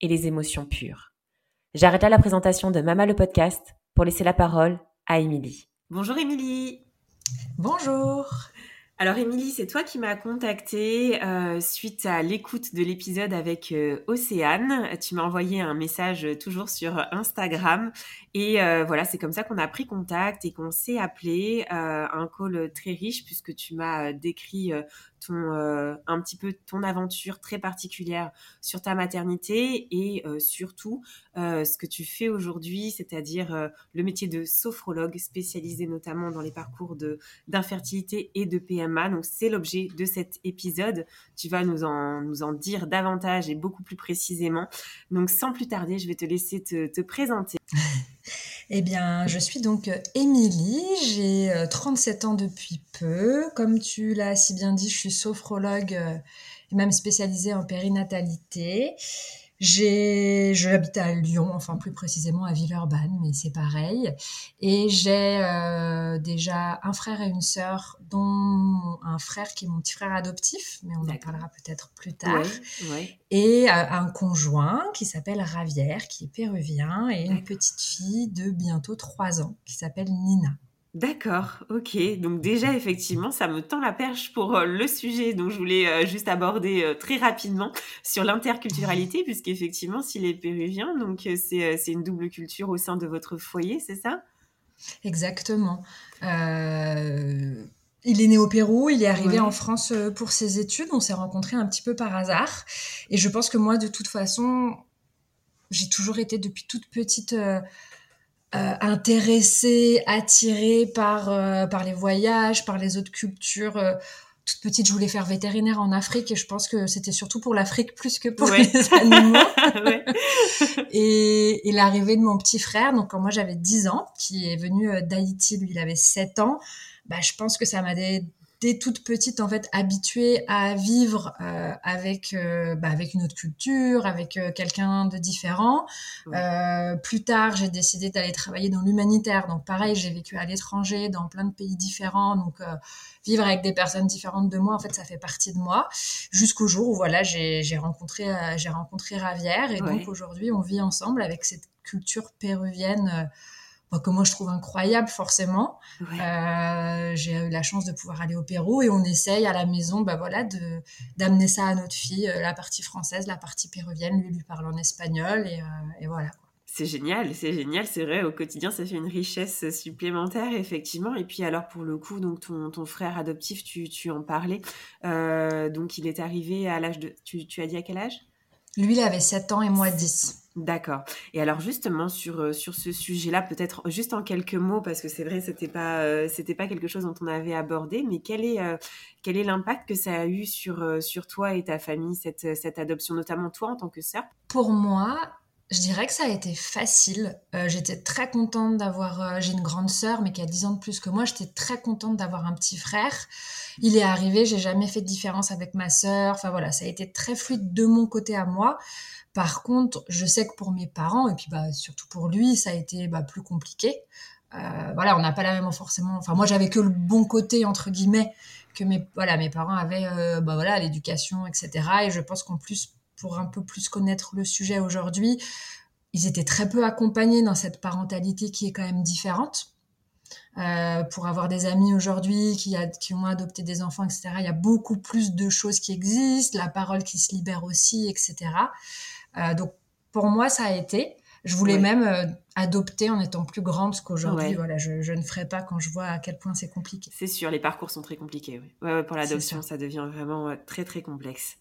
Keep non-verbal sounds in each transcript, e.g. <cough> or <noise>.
et les émotions pures. J'arrête là la présentation de Mama le podcast pour laisser la parole à Émilie. Bonjour Émilie. Bonjour. Alors Émilie, c'est toi qui m'as contactée euh, suite à l'écoute de l'épisode avec euh, Océane. Tu m'as envoyé un message euh, toujours sur Instagram et euh, voilà, c'est comme ça qu'on a pris contact et qu'on s'est appelé euh, un call très riche puisque tu m'as décrit ton un petit peu ton aventure très particulière sur ta maternité et surtout ce que tu fais aujourd'hui, c'est-à-dire le métier de sophrologue spécialisé notamment dans les parcours de d'infertilité et de PMA donc c'est l'objet de cet épisode. Tu vas nous en, nous en dire davantage et beaucoup plus précisément. Donc sans plus tarder, je vais te laisser te, présenter. <laughs> Eh bien, je suis donc Émilie, j'ai 37 euh, ans depuis peu. Comme tu l'as si bien dit, je suis sophrologue euh, et même spécialisée en périnatalité. J'ai, je habite à Lyon, enfin plus précisément à Villeurbanne, mais c'est pareil. Et j'ai euh, déjà un frère et une sœur, dont un frère qui est mon petit frère adoptif, mais on en parlera peut-être plus tard. Et euh, un conjoint qui s'appelle Ravière, qui est péruvien, et une petite fille de bientôt trois ans qui s'appelle Nina. D'accord, ok. Donc déjà, effectivement, ça me tend la perche pour euh, le sujet dont je voulais euh, juste aborder euh, très rapidement <laughs> sur l'interculturalité, <laughs> puisqu'effectivement, s'il est péruvien, donc c'est une double culture au sein de votre foyer, c'est ça? Exactement. il est né au Pérou, il est arrivé en France pour ses études, on s'est rencontrés un petit peu par hasard. Et je pense que moi, de toute façon, j'ai toujours été depuis toute petite euh, intéressée, attirée par, euh, par les voyages, par les autres cultures. Euh, toute petite, je voulais faire vétérinaire en Afrique et je pense que c'était surtout pour l'Afrique plus que pour les animaux. <laughs> et, et l'arrivée de mon petit frère, donc quand moi j'avais 10 ans, qui est venu d'Haïti, lui il avait 7 ans, bah, je pense que ça m'a dès toute petite en fait habituée à vivre euh, avec euh, bah, avec une autre culture, avec euh, quelqu'un de différent. plus tard, j'ai décidé d'aller travailler dans l'humanitaire. Donc pareil, j'ai vécu à l'étranger, dans plein de pays différents. Donc vivre avec des personnes différentes de moi, en fait, ça fait partie de moi. Jusqu'au jour où voilà, j'ai rencontré j'ai rencontré Ravière et donc aujourd'hui, on vit ensemble avec cette culture péruvienne que moi je trouve incroyable forcément. Euh, j'ai eu la chance de pouvoir aller au Pérou et on essaye à la maison, bah voilà, de d'amener ça à notre fille, euh, la partie française, la partie péruvienne, lui lui parle en espagnol et, euh, voilà. C'est génial, c'est génial, c'est vrai, au quotidien, ça fait une richesse supplémentaire, effectivement. Et puis alors, pour le coup, donc ton, ton frère adoptif, tu, tu en parlais, donc il est arrivé à l'âge de... Tu, tu as dit à quel âge? Lui, il avait 7 ans et moi 10. D'accord. Et alors justement sur euh, sur ce sujet-là, peut-être juste en quelques mots parce que c'est vrai c'était pas euh, c'était pas quelque chose dont on avait abordé, mais quel est euh, quel est l'impact que ça a eu sur sur toi et ta famille cette cette adoption, notamment toi en tant que sœur? Pour moi, je dirais que ça a été facile. j'étais très contente d'avoir. j'ai une grande sœur, mais qui a 10 ans de plus que moi. J'étais très contente d'avoir un petit frère. Il est arrivé, j'ai jamais fait de différence avec ma sœur. Enfin voilà, ça a été très fluide de mon côté à moi. Par contre, je sais que pour mes parents, et puis bah, surtout pour lui, ça a été bah, plus compliqué. Euh, voilà, on n'a pas la même forcément. Enfin, moi, j'avais que le bon côté entre guillemets que mes voilà mes parents avaient. Euh, bah, voilà, l'éducation, etc. Et je pense qu'en plus, pour un peu plus connaître le sujet aujourd'hui, ils étaient très peu accompagnés dans cette parentalité qui est quand même différente. Euh, pour avoir des amis aujourd'hui qui, qui ont adopté des enfants, etc. Il y a beaucoup plus de choses qui existent, la parole qui se libère aussi, etc. Euh, donc pour moi, ça a été. Je voulais Ouais. même euh, adopter en étant plus grande, ce qu'aujourd'hui, Ouais. voilà, je, je ne ferai pas quand je vois à quel point c'est compliqué. C'est sûr, les parcours sont très compliqués. Oui. Ouais, ouais, pour l'adoption, ça. ça. devient vraiment très très complexe.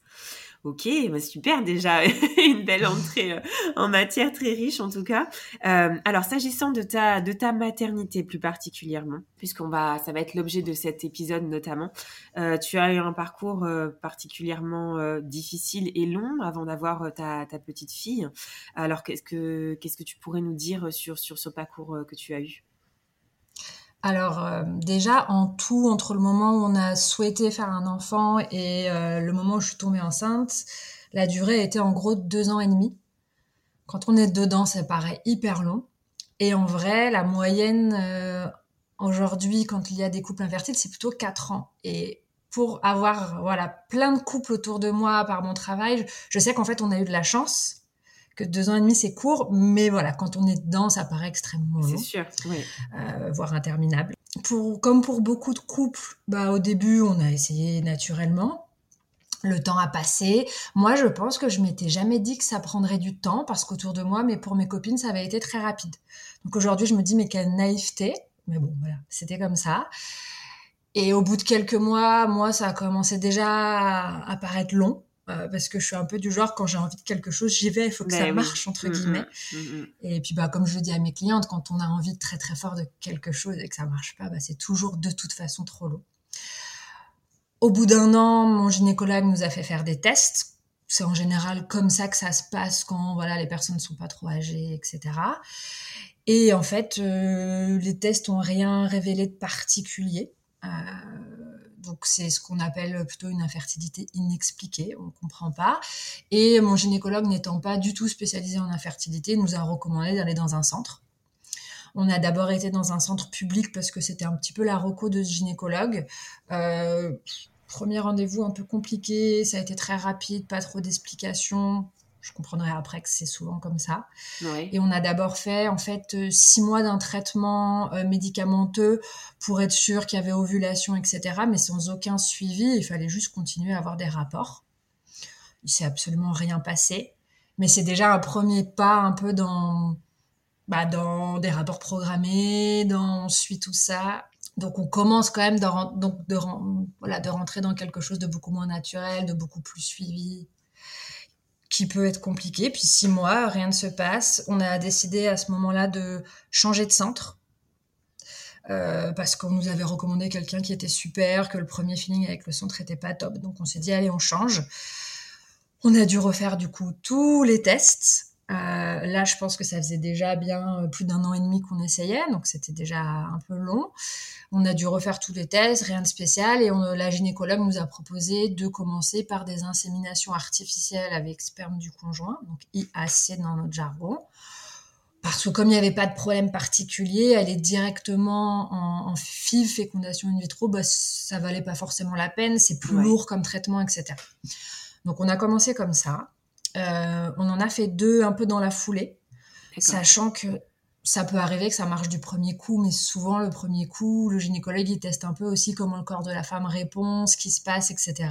Ok, bah super déjà, <laughs> une belle entrée euh, en matière très riche en tout cas. Euh, alors s'agissant de ta de ta maternité plus particulièrement, puisqu'on va ça va être l'objet de cet épisode notamment, euh, tu as eu un parcours particulièrement difficile et long avant d'avoir ta, ta petite fille. Alors qu'est-ce que qu'est-ce que tu pourrais nous dire sur sur ce parcours que tu as eu? Alors euh, déjà, en tout, entre le moment où on a souhaité faire un enfant et euh, le moment où je suis tombée enceinte, la durée était en gros deux ans et demi. Quand on est dedans, ça paraît hyper long. Et en vrai, la moyenne euh, aujourd'hui, quand il y a des couples infertiles, c'est plutôt quatre ans. Et pour avoir voilà plein de couples autour de moi par mon travail, je sais qu'en fait, on a eu de la chance que deux ans et demi c'est court, mais voilà, quand on est dedans, ça paraît extrêmement long C'est sûr, oui. euh, voire interminable. Pour, comme pour beaucoup de couples, bah, au début, on a essayé naturellement. Le temps a passé. Moi, je pense que je m'étais jamais dit que ça prendrait du temps parce qu'autour de moi, mais pour mes copines, ça avait été très rapide. Donc aujourd'hui, je me dis, mais quelle naïveté. Mais bon, voilà, c'était comme ça. Et au bout de quelques mois, moi, ça a commencé déjà à, à paraître long. Euh, parce que je suis un peu du genre, quand j'ai envie de quelque chose, j'y vais, il faut que Ben ça oui. marche, entre guillemets. Et puis, bah, comme je le dis à mes clientes, quand on a envie très très fort de quelque chose et que ça marche pas, bah, c'est toujours de toute façon trop long. Au bout d'un an, mon gynécologue nous a fait faire des tests. C'est en général comme ça que ça se passe quand voilà les personnes ne sont pas trop âgées, etc. Et en fait, euh, les tests ont rien révélé de particulier. Euh, donc c'est ce qu'on appelle plutôt une infertilité inexpliquée, on ne comprend pas. Et mon gynécologue n'étant pas du tout spécialisé en infertilité, nous a recommandé d'aller dans un centre. On a d'abord été dans un centre public parce que c'était un petit peu la reco de ce gynécologue. Euh, premier rendez-vous un peu compliqué, ça a été très rapide, pas trop d'explications. Je comprendrai après que c'est souvent comme ça. Et on a d'abord fait en fait euh, six mois d'un traitement euh, médicamenteux pour être sûr qu'il y avait ovulation, etc. Mais sans aucun suivi, il fallait juste continuer à avoir des rapports. Il s'est absolument rien passé, mais c'est déjà un premier pas un peu dans bah, dans des rapports programmés, dans on suit tout ça. Donc on commence quand même de, donc de, ren- voilà, de rentrer dans quelque chose de beaucoup moins naturel, de beaucoup plus suivi, qui peut être compliqué. Puis six mois, rien ne se passe. On a décidé à ce moment-là de changer de centre. euh, parce qu'on nous avait recommandé quelqu'un qui était super, que le premier feeling avec le centre était pas top. Donc on s'est dit, allez, on change. On a dû refaire du coup tous les tests. Euh, là, je pense que ça faisait déjà bien euh, plus d'un an et demi qu'on essayait, donc c'était déjà un peu long. On a dû refaire tous les tests, rien de spécial, et on, la gynécologue nous a proposé de commencer par des inséminations artificielles avec sperme du conjoint, donc IAC dans notre jargon. Parce que comme il n'y avait pas de problème particulier, aller directement en, en FIV, fécondation in vitro, bah, ça valait pas forcément la peine, c'est plus Ouais. lourd comme traitement, etc. Donc on a commencé comme ça. Euh, on en a fait deux un peu dans la foulée, sachant que ça peut arriver que ça marche du premier coup, mais souvent le premier coup, le gynécologue il teste un peu aussi comment le corps de la femme répond, ce qui se passe, etc.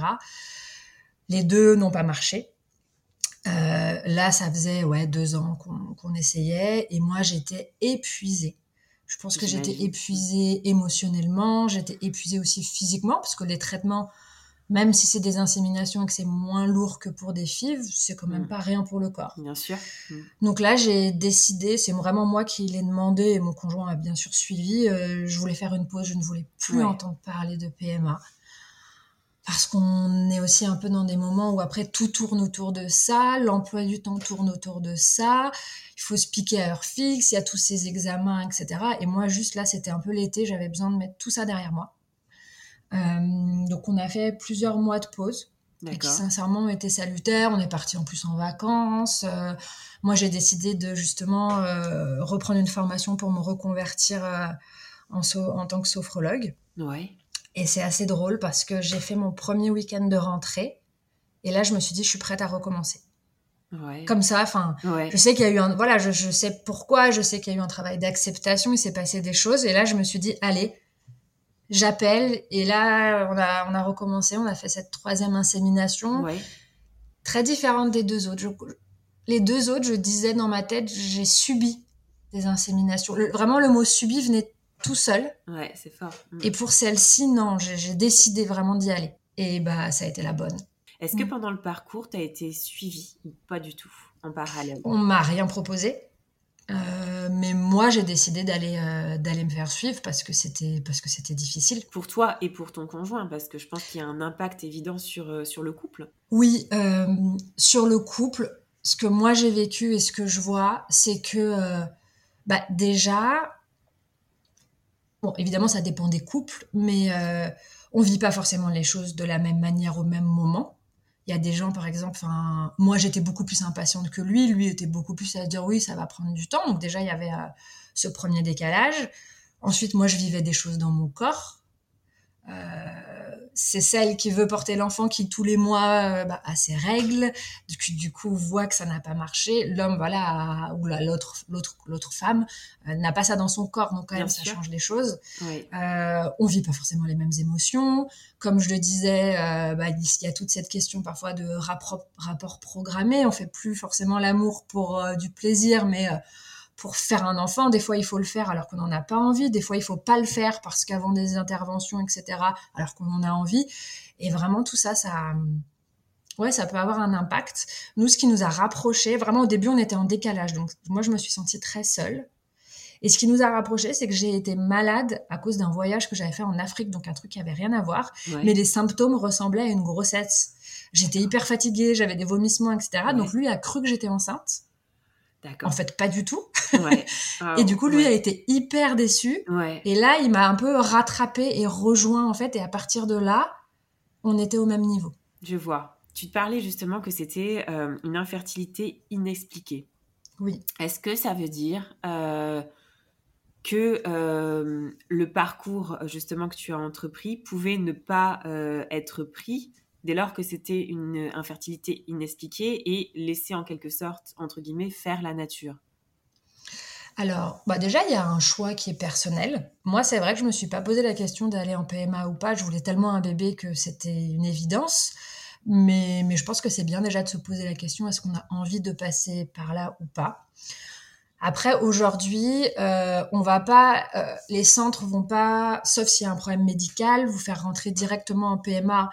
Les deux n'ont pas marché. Euh, là, ça faisait ouais deux ans qu'on essayait, et moi j'étais épuisée. Je pense que j'étais épuisée émotionnellement, j'étais épuisée aussi physiquement, parce que les traitements, même si c'est des inséminations et que c'est moins lourd que pour des FIV, c'est quand même Mm. pas rien pour le corps. Bien sûr. Mm. Donc là, j'ai décidé, c'est vraiment moi qui l'ai demandé, et mon conjoint a bien sûr suivi, euh, je voulais faire une pause, je ne voulais plus Ouais. entendre parler de PMA. Parce qu'on est aussi un peu dans des moments où après tout tourne autour de ça, l'emploi du temps tourne autour de ça, il faut se piquer à heure fixe, il y a tous ces examens, etc. Et moi, juste là, c'était un peu l'été, j'avais besoin de mettre tout ça derrière moi. Euh, donc on a fait plusieurs mois de pause et qui sincèrement ont été salutaires. On est parti en plus en vacances. Euh, moi, j'ai décidé de justement euh, reprendre une formation pour me reconvertir euh, en, so- en tant que sophrologue. Ouais. Et c'est assez drôle parce que j'ai fait mon premier week-end de rentrée. Et là, je me suis dit, je suis prête à recommencer. Ouais. Comme ça, enfin, Ouais. je sais qu'il y a eu un, voilà, je, je sais pourquoi, je sais qu'il y a eu un travail d'acceptation, il s'est passé des choses. Et là, je me suis dit, allez, j'appelle. Et là, on a, on a recommencé, on a fait cette troisième insémination Ouais. très différente des deux autres. Je, Les deux autres, je disais dans ma tête, j'ai subi des inséminations. vraiment, le mot subi venait tout seul. Ouais, c'est fort. Mm. Et pour celle-ci, non, j'ai décidé vraiment d'y aller. Et bah, ça a été la bonne. Est-ce que mm. pendant le parcours, tu as été suivie ou pas du tout en parallèle? On m'a rien proposé. Euh, mais moi, j'ai décidé d'aller euh, d'aller me faire suivre parce que c'était parce que c'était difficile. Pour toi et pour ton conjoint, parce que je pense qu'il y a un impact évident sur euh, sur le couple. Oui, sur le couple, ce que moi j'ai vécu et ce que je vois, c'est que bah, déjà, bon, évidemment, ça dépend des couples, mais on vit pas forcément les choses de la même manière au même moment. Il y a des gens, par exemple, enfin, moi j'étais beaucoup plus impatiente que lui, lui était beaucoup plus à dire oui, ça va prendre du temps. Donc déjà, il y avait euh, ce premier décalage. Ensuite, moi je vivais des choses dans mon corps. Euh, c'est celle qui veut porter l'enfant qui tous les mois euh, bah, a ses règles, du coup, du coup voit que ça n'a pas marché. L'homme, voilà, ou l'autre, l'autre, l'autre femme euh, n'a pas ça dans son corps, donc quand même ça change les choses. Oui. Euh, on vit pas forcément les mêmes émotions. Comme je le disais, euh, bah, il y a toute cette question parfois de rapport, rapport programmé. On fait plus forcément l'amour pour du plaisir, mais pour faire un enfant, des fois il faut le faire alors qu'on n'en a pas envie, des fois il faut pas le faire parce qu'avant des interventions, etc., alors qu'on en a envie. Et vraiment tout ça, ça, ouais, ça peut avoir un impact. Nous, ce qui nous a rapprochés, vraiment au début on était en décalage, donc moi je me suis sentie très seule. Et ce qui nous a rapprochés, c'est que j'ai été malade à cause d'un voyage que j'avais fait en Afrique, donc un truc qui avait rien à voir, mais les symptômes ressemblaient à une grossesse. J'étais hyper fatiguée, j'avais des vomissements, etc. Donc lui a cru que j'étais enceinte. En fait, pas du tout. <laughs> et du coup, lui a été hyper déçu. Et là, il m'a un peu rattrapé et rejoint, en fait. Et à partir de là, on était au même niveau. Je vois. Tu te parlais justement que c'était euh, une infertilité inexpliquée. Oui. Est-ce que ça veut dire euh, que euh, le parcours justement que tu as entrepris pouvait ne pas être pris dès lors que c'était une infertilité inexpliquée et laisser en quelque sorte, entre guillemets, faire la nature alors, bah déjà, il y a un choix qui est personnel. Moi, c'est vrai que je ne me suis pas posé la question d'aller en PMA ou pas. Je voulais tellement un bébé que c'était une évidence. Mais, je pense que c'est bien déjà de se poser la question est-ce qu'on a envie de passer par là ou pas? Après, aujourd'hui, euh, on va pas, euh, les centres vont pas, sauf s'il y a un problème médical, vous faire rentrer directement en PMA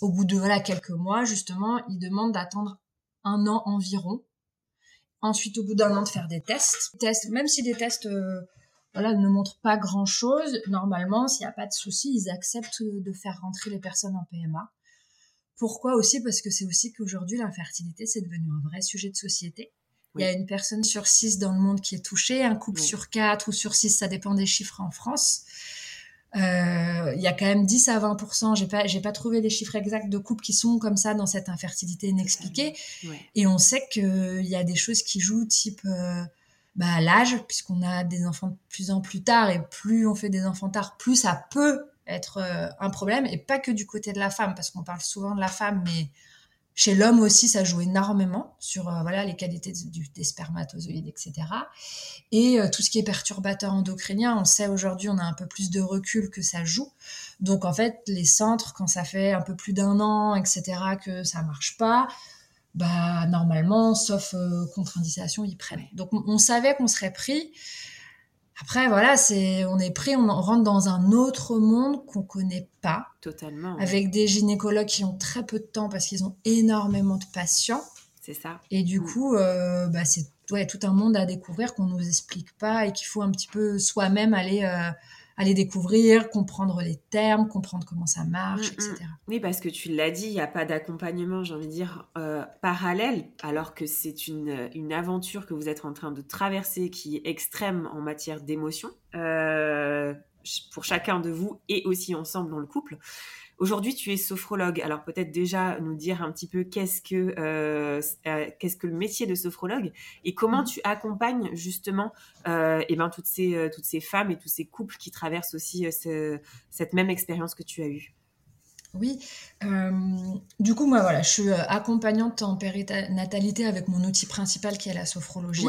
au bout de voilà quelques mois, justement, ils demandent d'attendre un an environ. Ensuite, au bout d'un an, de faire des tests. tests même si des tests euh, voilà, ne montrent pas grand-chose, normalement, s'il n'y a pas de souci, ils acceptent de faire rentrer les personnes en PMA. Pourquoi aussi? Parce que c'est aussi qu'aujourd'hui, l'infertilité, c'est devenu un vrai sujet de société. Il y a une personne sur six dans le monde qui est touchée, un couple sur quatre ou sur six, ça dépend des chiffres en France. Euh, il y a quand même 10 à 20 j'ai pas j'ai pas trouvé les chiffres exacts de couples qui sont comme ça dans cette infertilité inexpliquée. et on sait qu'il y a des choses qui jouent type euh, bah, l'âge puisqu'on a des enfants de plus en plus tard et plus on fait des enfants tard plus ça peut être euh, un problème et pas que du côté de la femme parce qu'on parle souvent de la femme mais chez l'homme aussi, ça joue énormément sur euh, voilà les qualités du, des spermatozoïdes, etc. Et euh, tout ce qui est perturbateur endocrinien, on sait aujourd'hui, on a un peu plus de recul que ça joue. Donc en fait, les centres, quand ça fait un peu plus d'un an, etc., que ça marche pas, bah normalement, sauf euh, contre-indication, ils prennent. Donc on savait qu'on serait pris. Après, voilà, c'est, on est pris, on rentre dans un autre monde qu'on connaît pas. Totalement. Avec des gynécologues qui ont très peu de temps parce qu'ils ont énormément de patients. C'est ça. Et du mm. coup, euh, bah, c'est ouais, tout un monde à découvrir qu'on nous explique pas et qu'il faut un petit peu soi-même aller euh, aller découvrir, comprendre les termes, comprendre comment ça marche, mm, etc. Mm. Oui, parce que tu l'as dit, il n'y a pas d'accompagnement, j'ai envie de dire, euh, parallèle, alors que c'est une, une, aventure que vous êtes en train de traverser qui est extrême en matière d'émotion euh, pour chacun de vous et aussi ensemble dans le couple. Aujourd'hui, tu es sophrologue. Alors peut-être déjà nous dire un petit peu qu'est-ce que euh, euh, qu'est-ce que le métier de sophrologue et comment mm. tu accompagnes justement euh, eh ben toutes ces toutes ces femmes et tous ces couples qui traversent aussi cette même expérience que tu as eue. Oui. Euh, du coup, moi, voilà, je suis euh, accompagnante en périnatalité avec mon outil principal qui est la sophrologie.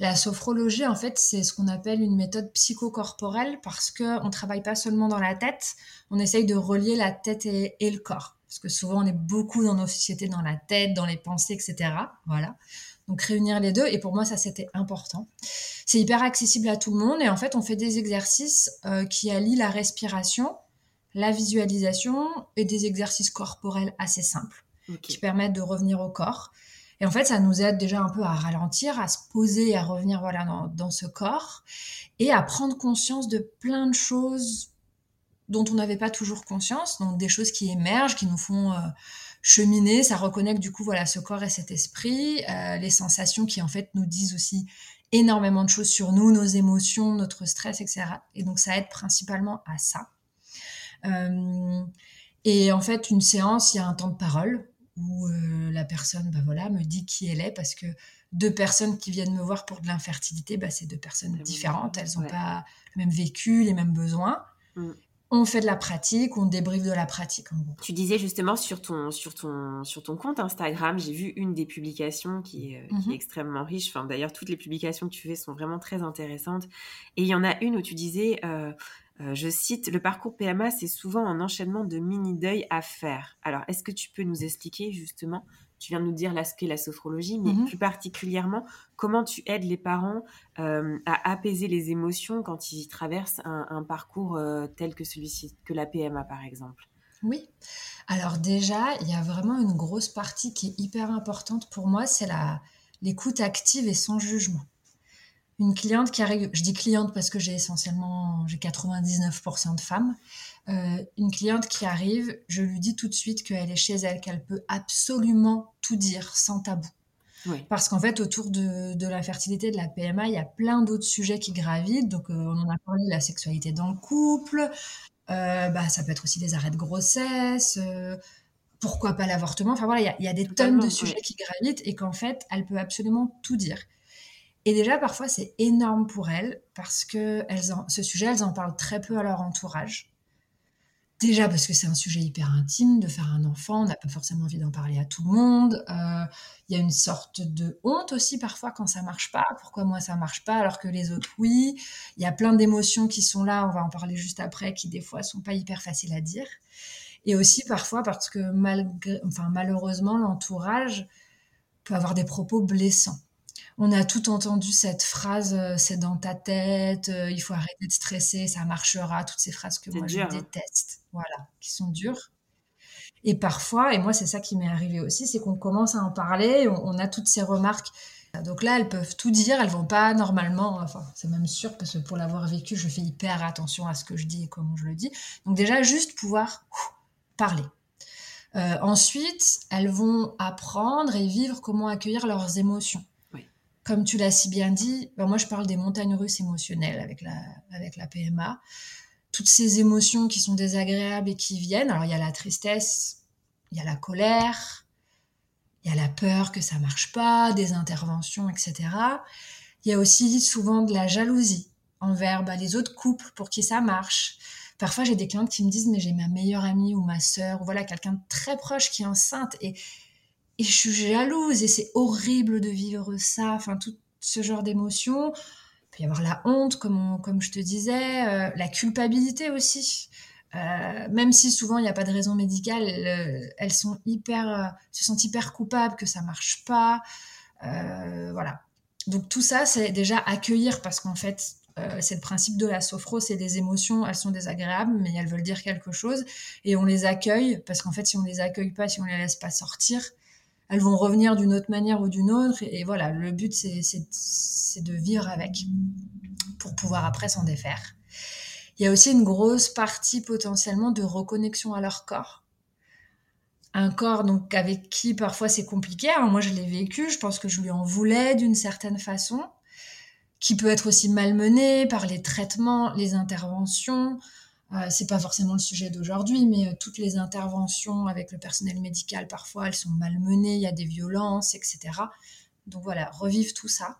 La sophrologie, en fait, c'est ce qu'on appelle une méthode psychocorporelle parce qu'on ne travaille pas seulement dans la tête, on essaye de relier la tête et, le corps. Parce que souvent, on est beaucoup dans nos sociétés, dans la tête, dans les pensées, etc. Voilà. Donc réunir les deux, et pour moi ça c'était important. C'est hyper accessible à tout le monde, et en fait on fait des exercices euh, qui allient la respiration, la visualisation et des exercices corporels assez simples qui permettent de revenir au corps. Et en fait, ça nous aide déjà un peu à ralentir, à se poser, à revenir voilà dans, dans ce corps et à prendre conscience de plein de choses dont on n'avait pas toujours conscience, donc des choses qui émergent, qui nous font euh, cheminer, ça reconnecte du coup voilà ce corps et cet esprit, euh, les sensations qui en fait nous disent aussi énormément de choses sur nous, nos émotions, notre stress, etc. Et donc ça aide principalement à ça. Euh, et en fait, une séance, il y a un temps de parole où la personne, bah voilà, me dit qui elle est parce que deux personnes qui viennent me voir pour de l'infertilité, bah, c'est deux personnes différentes. Elles n'ont pas le même vécu, les mêmes besoins. Mm on fait de la pratique, on débriefe de la pratique en gros. Tu disais justement sur ton, sur ton, sur ton compte Instagram, j'ai vu une des publications qui est, qui est mhm. extrêmement riche. Enfin, D'ailleurs, toutes les publications que tu fais sont vraiment très intéressantes. Et il y en a une où tu disais, euh, euh, je cite, le parcours PMA, c'est souvent un enchaînement de mini-deuil à faire. Alors, est-ce que tu peux nous expliquer justement tu viens de nous dire là, ce qu'est la sophrologie, mais mhm. plus particulièrement, comment tu aides les parents euh, à apaiser les émotions quand ils traversent un, parcours euh, tel que celui-ci, que la PMA par exemple? Oui. Alors déjà, il y a vraiment une grosse partie qui est hyper importante pour moi, c'est l'écoute active et sans jugement une cliente qui arrive, je dis cliente parce que j'ai essentiellement, j'ai 99% de femmes, euh, une cliente qui arrive, je lui dis tout de suite qu'elle est chez elle, qu'elle peut absolument tout dire sans tabou. Parce qu'en fait, autour de, de, la fertilité, de la PMA, il y a plein d'autres sujets qui gravitent. Donc, euh, on en a parlé, la sexualité dans le couple, euh, bah, ça peut être aussi des arrêts de grossesse, pourquoi pas l'avortement. Enfin voilà, il y a, y a, des tonnes de sujets qui gravitent et qu'en fait, elle peut absolument tout dire. Et déjà, parfois, c'est énorme pour elles parce que elles ce sujet, elles en parlent très peu à leur entourage. Déjà parce que c'est un sujet hyper intime de faire un enfant, on n'a pas forcément envie d'en parler à tout le monde. Euh, il y a une sorte de honte aussi parfois quand ça marche pas. Pourquoi moi ça marche pas alors que les autres oui? Il y a plein d'émotions qui sont là, on va en parler juste après, qui des fois sont pas hyper faciles à dire. Et aussi parfois parce que malheureusement l'entourage peut avoir des propos blessants on a tout entendu cette phrase euh, c'est dans ta tête, euh, il faut arrêter de stresser, ça marchera, toutes ces phrases que moi je hein. déteste, voilà, qui sont dures. Et parfois, et moi c'est ça qui m'est arrivé aussi, c'est qu'on commence à en parler, on, a toutes ces remarques. Donc là, elles peuvent tout dire, elles vont pas normalement, enfin c'est même sûr parce que pour l'avoir vécu, je fais hyper attention à ce que je dis et comment je le dis. Donc déjà, juste pouvoir parler. Euh, ensuite, elles vont apprendre et vivre comment accueillir leurs émotions comme tu l'as si bien dit, ben moi je parle des montagnes russes émotionnelles avec la, avec la PMA. Toutes ces émotions qui sont désagréables et qui viennent. Alors il y a la tristesse, il y a la colère, il y a la peur que ça marche pas, des interventions, etc. Il y a aussi souvent de la jalousie envers ben, les autres couples pour qui ça marche. Parfois j'ai des clientes qui me disent mais j'ai ma meilleure amie ou ma sœur ou voilà quelqu'un de très proche qui est enceinte et et je suis jalouse et c'est horrible de vivre ça, enfin tout ce genre d'émotions. Il peut y avoir la honte, comme, comme je te disais, euh, la culpabilité aussi. Euh, même si souvent il n'y a pas de raison médicale, elles, sont hyper, se sentent hyper coupables que ça marche pas. Euh, voilà. Donc tout ça, c'est déjà accueillir parce qu'en fait, c'est le principe de la sophro, c'est des émotions, elles sont désagréables, mais elles veulent dire quelque chose, et on les accueille parce qu'en fait, si on les accueille pas, si on les laisse pas sortir, elles vont revenir d'une autre manière ou d'une autre. Et, voilà, le but, c'est de vivre avec pour pouvoir après s'en défaire. Il y a aussi une grosse partie potentiellement de reconnexion à leur corps. Un corps donc avec qui parfois c'est compliqué. moi, je l'ai vécu. Je pense que je lui en voulais d'une certaine façon, qui peut être aussi malmené par les traitements, les interventions, euh, c'est pas forcément le sujet d'aujourd'hui, mais euh, toutes les interventions avec le personnel médical, parfois, elles sont malmenées, il y a des violences, etc. Donc voilà, revivre tout ça.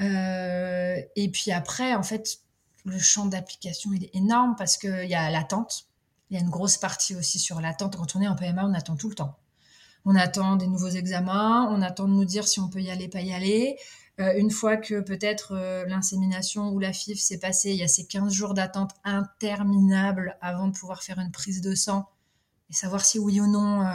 Euh, et puis après, en fait, le champ d'application, est énorme parce qu'il y a l'attente. Il y a une grosse partie aussi sur l'attente. Quand on est en PMA, on attend tout le temps. On attend des nouveaux examens, on attend de nous dire si on peut y aller, pas y aller. Euh, une fois que peut-être euh, l'insémination ou la FIV s'est passée, il y a ces 15 jours d'attente interminables avant de pouvoir faire une prise de sang et savoir si oui ou non, euh,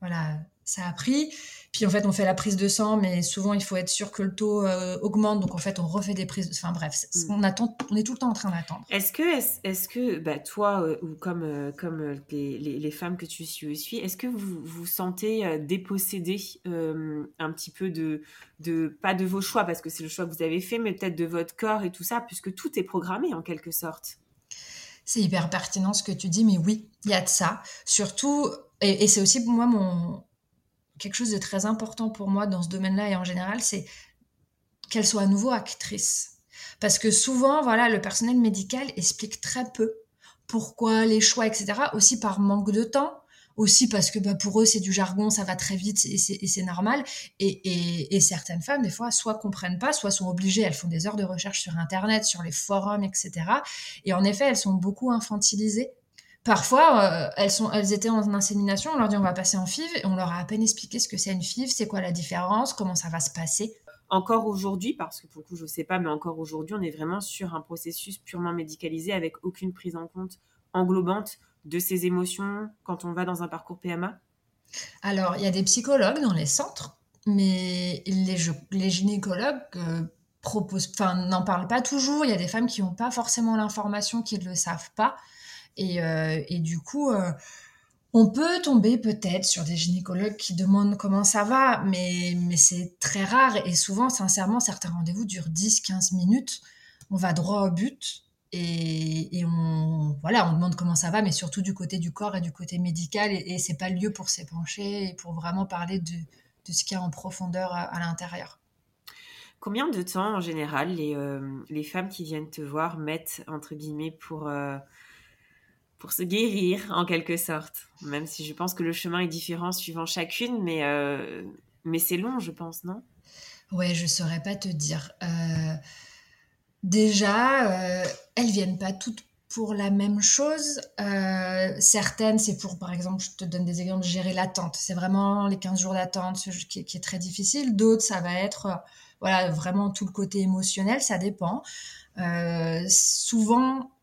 voilà, ça a pris. Puis en fait, on fait la prise de sang, mais souvent il faut être sûr que le taux euh, augmente. Donc en fait, on refait des prises. De... Enfin bref, Mm. on attend, on est tout le temps en train d'attendre. Est-ce que, est-ce, est-ce que bah, toi, euh, ou comme, euh, comme les, les- les femmes que tu suis aussi, est-ce que vous vous sentez dépossédé un petit peu de, de, pas de vos choix, parce que c'est le choix que vous avez fait, mais peut-être de votre corps et tout ça, puisque tout est programmé en quelque sorte? C'est hyper pertinent ce que tu dis, mais oui, il y a de ça. Surtout, et, et c'est aussi pour moi mon quelque chose de très important pour moi dans ce domaine-là et en général, c'est qu'elle soit à nouveau actrice. Parce que souvent, voilà, le personnel médical explique très peu pourquoi les choix, etc. Aussi par manque de temps, aussi parce que bah, pour eux c'est du jargon, ça va très vite et c'est, normal. Et, et- et certaines femmes, des fois, soit comprennent pas, soit sont obligées, elles font des heures de recherche sur Internet, sur les forums, etc. Et en effet, elles sont beaucoup infantilisées. Parfois, euh, elles, sont, elles étaient en insémination, on leur dit on va passer en FIV, et on leur a à peine expliqué ce que c'est une FIV, c'est quoi la différence, comment ça va se passer. Encore aujourd'hui, parce que pour le coup, je ne sais pas, mais encore aujourd'hui, on est vraiment sur un processus purement médicalisé avec aucune prise en compte englobante de ses émotions quand on va dans un parcours PMA Alors, il y a des psychologues dans les centres, mais les, gynécologues euh, proposent, enfin, n'en parlent pas toujours. Il y a des femmes qui n'ont pas forcément l'information, qui ne le savent pas. Et, euh, et du coup, euh, on peut tomber peut-être sur des gynécologues qui demandent comment ça va, mais, mais c'est très rare. Et souvent, sincèrement, certains rendez-vous durent 10-15 minutes. On va droit au but. Et, et on, voilà, on demande comment ça va, mais surtout du côté du corps et du côté médical. Et, et c'est pas le lieu pour s'épancher et pour vraiment parler de, de ce qu'il y a en profondeur à, l'intérieur. Combien de temps, en général, les, euh, les femmes qui viennent te voir mettent, entre guillemets, pour, pour se guérir, en quelque sorte Même si je pense que le chemin est différent suivant chacune, mais, euh, mais c'est long, je pense, non? Ouais, je saurais pas te dire. Euh, déjà, euh, elles viennent pas toutes pour la même chose. Certaines, c'est pour, par exemple, je te donne des exemples, gérer l'attente. C'est vraiment les 15 jours d'attente qui, qui est très difficile. D'autres, ça va être voilà, vraiment tout le côté émotionnel, ça dépend. Souvent,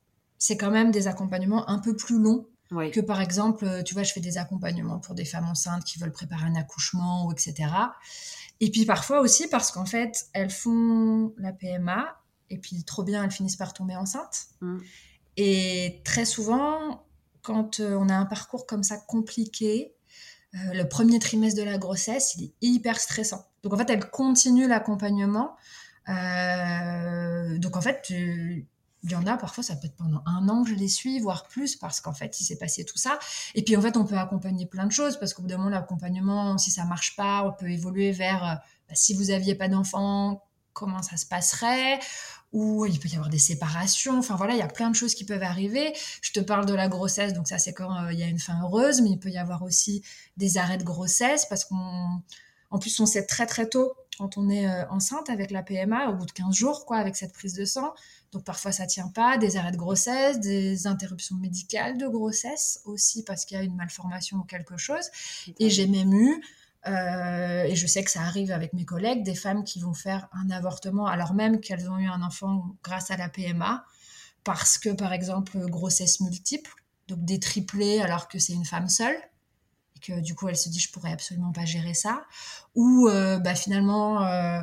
c'est quand même des accompagnements un peu plus longs Oui. que par exemple, euh, tu vois, je fais des accompagnements pour des femmes enceintes qui veulent préparer un accouchement ou etc. Et puis parfois aussi parce qu'en fait, elles font la PMA et puis trop bien, elles finissent par tomber enceintes. Mm. Et très souvent, quand euh, on a un parcours comme ça compliqué, euh, le premier trimestre de la grossesse, il est hyper stressant. Donc en fait, elles continuent l'accompagnement. Euh, donc en fait, tu- il y en a parfois, ça peut être pendant un an que je les suis, voire plus, parce qu'en fait, il s'est passé tout ça. Et puis en fait, on peut accompagner plein de choses, parce qu'au bout d'un moment, l'accompagnement, si ça marche pas, on peut évoluer vers euh, bah, si vous aviez pas d'enfant, comment ça se passerait? Ou il peut y avoir des séparations. Enfin voilà, il y a plein de choses qui peuvent arriver. Je te parle de la grossesse, donc ça c'est quand euh, il y a une fin heureuse, mais il peut y avoir aussi des arrêts de grossesse parce qu'on, plus on sait très très tôt quand on est euh, enceinte avec la PMA, au bout de 15 jours quoi, avec cette prise de sang. Donc parfois ça tient pas, des arrêts de grossesse, des interruptions médicales de grossesse aussi parce qu'il y a une malformation ou quelque chose. Et j'ai même eu, euh, et je sais que ça arrive avec mes collègues, des femmes qui vont faire un avortement alors même qu'elles ont eu un enfant grâce à la PMA, parce que par exemple grossesse multiple, donc des triplés alors que c'est une femme seule, et que du coup elle se dit je pourrais absolument pas gérer ça, ou euh, bah, finalement euh,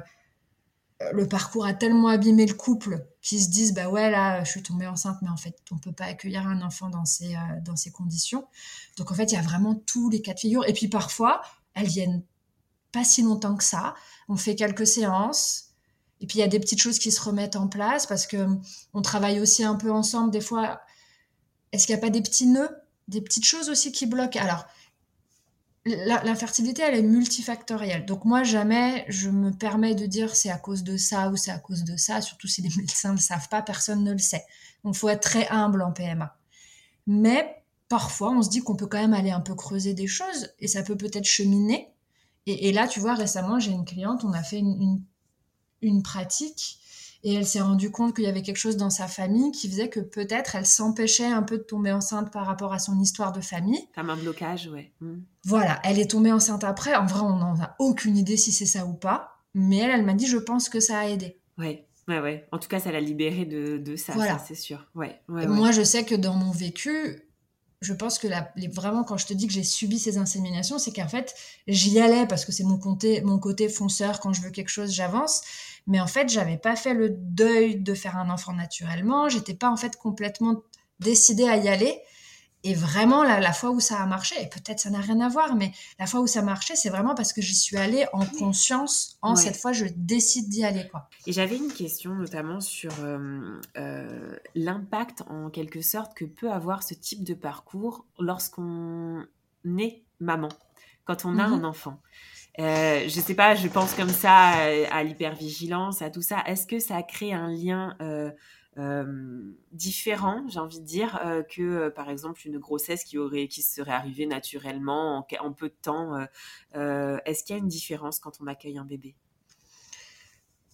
le parcours a tellement abîmé le couple qu'ils se disent bah ouais là je suis tombée enceinte mais en fait on peut pas accueillir un enfant dans ces euh, dans ces conditions. Donc en fait il y a vraiment tous les cas de figure. Et puis parfois elles viennent pas si longtemps que ça. On fait quelques séances. Et puis il y a des petites choses qui se remettent en place parce que on travaille aussi un peu ensemble. Des fois est-ce qu'il n'y a pas des petits nœuds des petites choses aussi qui bloquent? Alors l'infertilité, elle est multifactorielle. Donc moi, jamais je me permets de dire c'est à cause de ça ou c'est à cause de ça, surtout si les <laughs> médecins ne le savent pas, personne ne le sait. Donc faut être très humble en PMA. Mais parfois, on se dit qu'on peut quand même aller un peu creuser des choses et ça peut peut-être cheminer. Et, là, tu vois, récemment, j'ai une cliente, on a fait une, une pratique et elle s'est rendue compte qu'il y avait quelque chose dans sa famille qui faisait que peut-être elle s'empêchait un peu de tomber enceinte par rapport à son histoire de famille. Comme un blocage, ouais. Mm. Voilà, elle est tombée enceinte après. En vrai, on n'en a aucune idée si c'est ça ou pas. Mais elle, elle m'a dit, je pense que ça a aidé. Ouais, ouais, ouais. En tout cas, ça l'a libérée de, de ça, Voilà. ça, c'est sûr. Ouais, ouais, ouais. Moi, je sais que dans mon vécu, je pense que vraiment, quand je te dis que j'ai subi ces inséminations, c'est qu'en fait, j'y allais parce que c'est mon côté, mon côté fonceur. Quand je veux quelque chose, j'avance. Mais en fait, j'avais pas fait le deuil de faire un enfant naturellement. J'étais pas en fait complètement décidée à y aller. Et vraiment, la, fois où ça a marché, et peut-être ça n'a rien à voir, mais la fois où ça marchait, c'est vraiment parce que j'y suis allée en conscience. En cette fois, je décide d'y aller. Quoi. Et j'avais une question notamment sur euh, euh, l'impact en quelque sorte que peut avoir ce type de parcours lorsqu'on est maman, quand on a mhm. un enfant. Euh, je sais pas, je pense comme ça à, l'hypervigilance, à tout ça. Est-ce que ça crée un lien euh, différent, j'ai envie de dire, euh, que euh, par exemple une grossesse qui aurait, qui serait arrivée naturellement en, peu de temps. Est-ce qu'il y a une différence quand on accueille un bébé?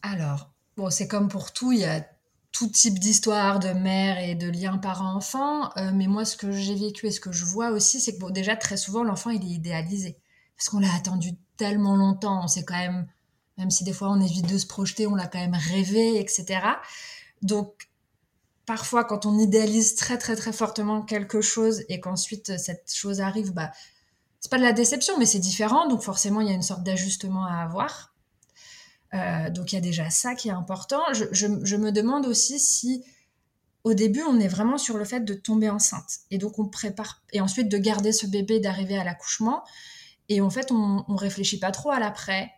Alors, bon, c'est comme pour tout, il y a tout type d'histoire de mère et de lien parent-enfant. mais moi, ce que j'ai vécu et ce que je vois aussi, c'est que bon, déjà très souvent l'enfant il est idéalisé parce qu'on l'a attendu tellement longtemps. On sait quand même, même si des fois on évite de se projeter, on l'a quand même rêvé, etc. Donc parfois quand on idéalise très très très fortement quelque chose et qu'ensuite euh, cette chose arrive, bah c'est pas de la déception, mais c'est différent. Donc forcément, il y a une sorte d'ajustement à avoir. Euh, donc il y a déjà ça qui est important. Je, me demande aussi si au début on est vraiment sur le fait de tomber enceinte et donc on prépare et ensuite de garder ce bébé, d'arriver à l'accouchement et en fait on, on réfléchit pas trop à l'après,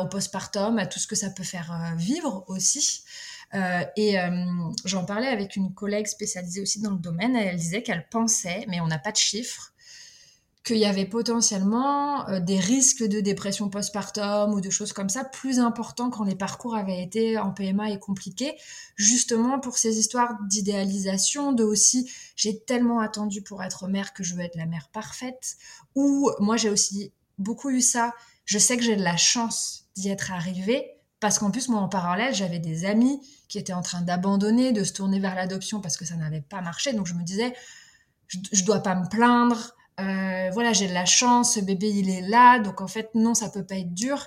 au postpartum, à tout ce que ça peut faire euh, vivre aussi. Euh, et euh, j'en parlais avec une collègue spécialisée aussi dans le domaine. Elle disait qu'elle pensait, mais on n'a pas de chiffres, qu'il y avait potentiellement euh, des risques de dépression postpartum ou de choses comme ça plus importants quand les parcours avaient été en PMA et compliqués, justement pour ces histoires d'idéalisation, de aussi j'ai tellement attendu pour être mère que je veux être la mère parfaite, ou moi j'ai aussi beaucoup eu ça, je sais que j'ai de la chance d'y être arrivée, parce qu'en plus, moi, en parallèle, j'avais des amis qui étaient en train d'abandonner, de se tourner vers l'adoption parce que ça n'avait pas marché. Donc, je me disais, je, ne dois pas me plaindre. Euh, voilà, j'ai de la chance, ce bébé, il est là. Donc, en fait, non, ça peut pas être dur.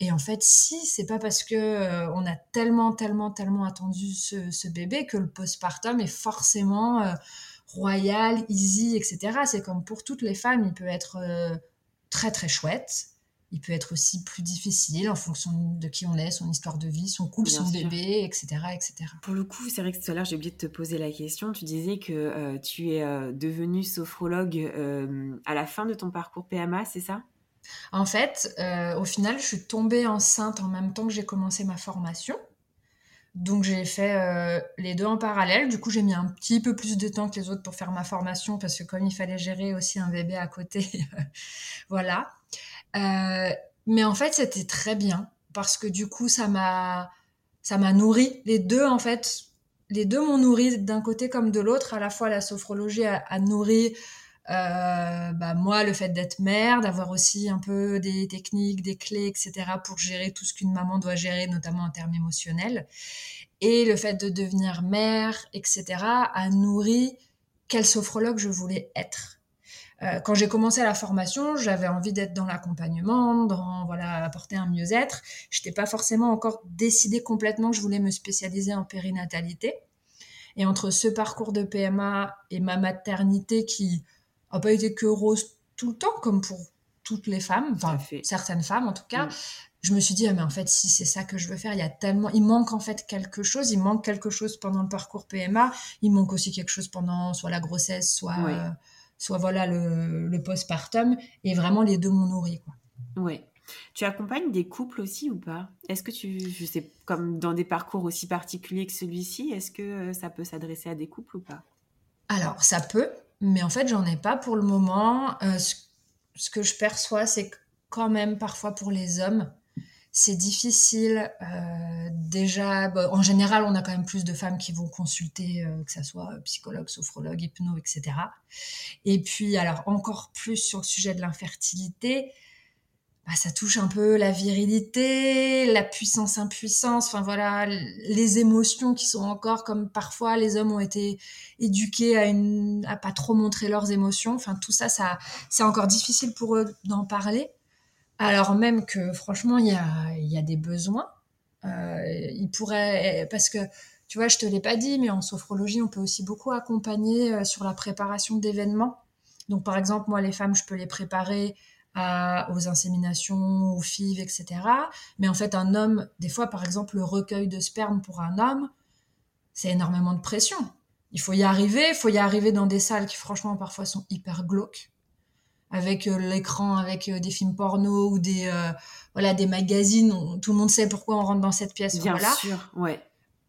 Et en fait, si, c'est pas parce que euh, on a tellement, tellement, tellement attendu ce, bébé que le postpartum est forcément euh, royal, easy, etc. C'est comme pour toutes les femmes, il peut être très, très chouette il peut être aussi plus difficile en fonction de qui on est, son histoire de vie, son couple, son bébé, etc., etc. Pour le coup, c'est vrai que tout à l'heure, j'ai oublié de te poser la question. Tu disais que euh, tu es euh, devenue sophrologue euh, à la fin de ton parcours PMA, c'est ça? En fait, au final, je suis tombée enceinte en même temps que j'ai commencé ma formation. Donc j'ai fait les deux en parallèle. Du coup, j'ai mis un petit peu plus de temps que les autres pour faire ma formation parce que comme il fallait gérer aussi un bébé à côté, <laughs> voilà. Euh, mais en fait, c'était très bien parce que du coup, ça m'a ça m'a nourri. Les deux, en fait, les deux m'ont nourri d'un côté comme de l'autre. À la fois, la sophrologie a, nourri euh, bah, moi, le fait d'être mère, d'avoir aussi un peu des techniques, des clés, etc. pour gérer tout ce qu'une maman doit gérer, notamment en termes émotionnels. Et le fait de devenir mère, etc., a nourri quel sophrologue je voulais être. Euh, quand j'ai commencé la formation, j'avais envie d'être dans l'accompagnement, dans voilà apporter un mieux-être. Je n'étais pas forcément encore décidée complètement que je voulais me spécialiser en périnatalité. Et entre ce parcours de PMA et ma maternité qui n'a pas été que rose tout le temps, comme pour toutes les femmes, enfin certaines femmes en tout cas, je me suis dit, ah, mais en fait, si c'est ça que je veux faire, il y a tellement, il manque en fait quelque chose, il manque quelque chose pendant le parcours PMA, il manque aussi quelque chose pendant soit la grossesse, soit euh, soit voilà le, le postpartum, et vraiment les deux m'ont nourri. Quoi. Ouais. Tu accompagnes des couples aussi ou pas? Est-ce que tu, je sais, comme dans des parcours aussi particuliers que celui-ci, est-ce que euh, ça peut s'adresser à des couples ou pas? Alors, ça peut, mais en fait, j'en ai pas pour le moment. Euh, ce, que je perçois, c'est que quand même, parfois pour les hommes, c'est difficile. Euh, déjà, bah, en général, on a quand même plus de femmes qui vont consulter, euh, que ce soit psychologue, sophrologue, hypno, etc. Et puis, alors encore plus sur le sujet de l'infertilité, bah, ça touche un peu la virilité, la puissance, impuissance, enfin voilà, les émotions qui sont encore comme parfois les hommes ont été éduqués à une, à pas trop montrer leurs émotions. Enfin tout ça, ça, c'est encore difficile pour eux d'en parler. Alors même que franchement, il y a, des besoins. Euh, il pourrait, parce que tu vois, je te l'ai pas dit, mais en sophrologie, on peut aussi beaucoup accompagner euh, sur la préparation d'événements. Donc, par exemple, moi, les femmes, je peux les préparer aux inséminations, aux FIV, etc. Mais en fait, un homme, des fois, par exemple, le recueil de sperme pour un homme, c'est énormément de pression. Il faut y arriver, il faut y arriver dans des salles qui, franchement, parfois sont hyper glauques, avec euh, l'écran, avec euh, des films porno ou des, euh, voilà, des magazines. tout le monde sait pourquoi on rentre dans cette pièce. Bien voilà. sûr, ouais.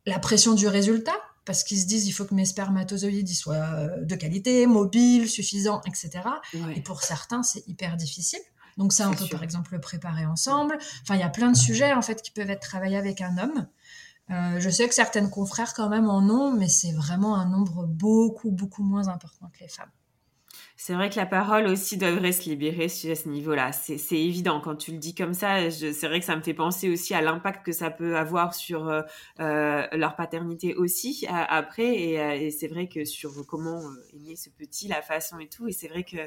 La pression du résultat, parce qu'ils se disent il faut que mes spermatozoïdes ils soient de qualité, mobiles, suffisants, etc. ouais. Et pour certains, c'est hyper difficile. Donc ça, on peut sûr. par exemple le préparer ensemble. Enfin, il y a plein de sujets en fait qui peuvent être travaillés avec un homme. Euh, je sais que certaines confrères quand même en ont, mais c'est vraiment un nombre beaucoup beaucoup moins important que les femmes. C'est vrai que la parole aussi devrait se libérer sur ce niveau-là. C'est évident. Quand tu le dis comme ça, c'est vrai que ça me fait penser aussi à l'impact que ça peut avoir sur euh, euh, leur paternité aussi après. Et, euh, et c'est vrai que sur comment est né ce petit, la façon et tout. Et c'est vrai que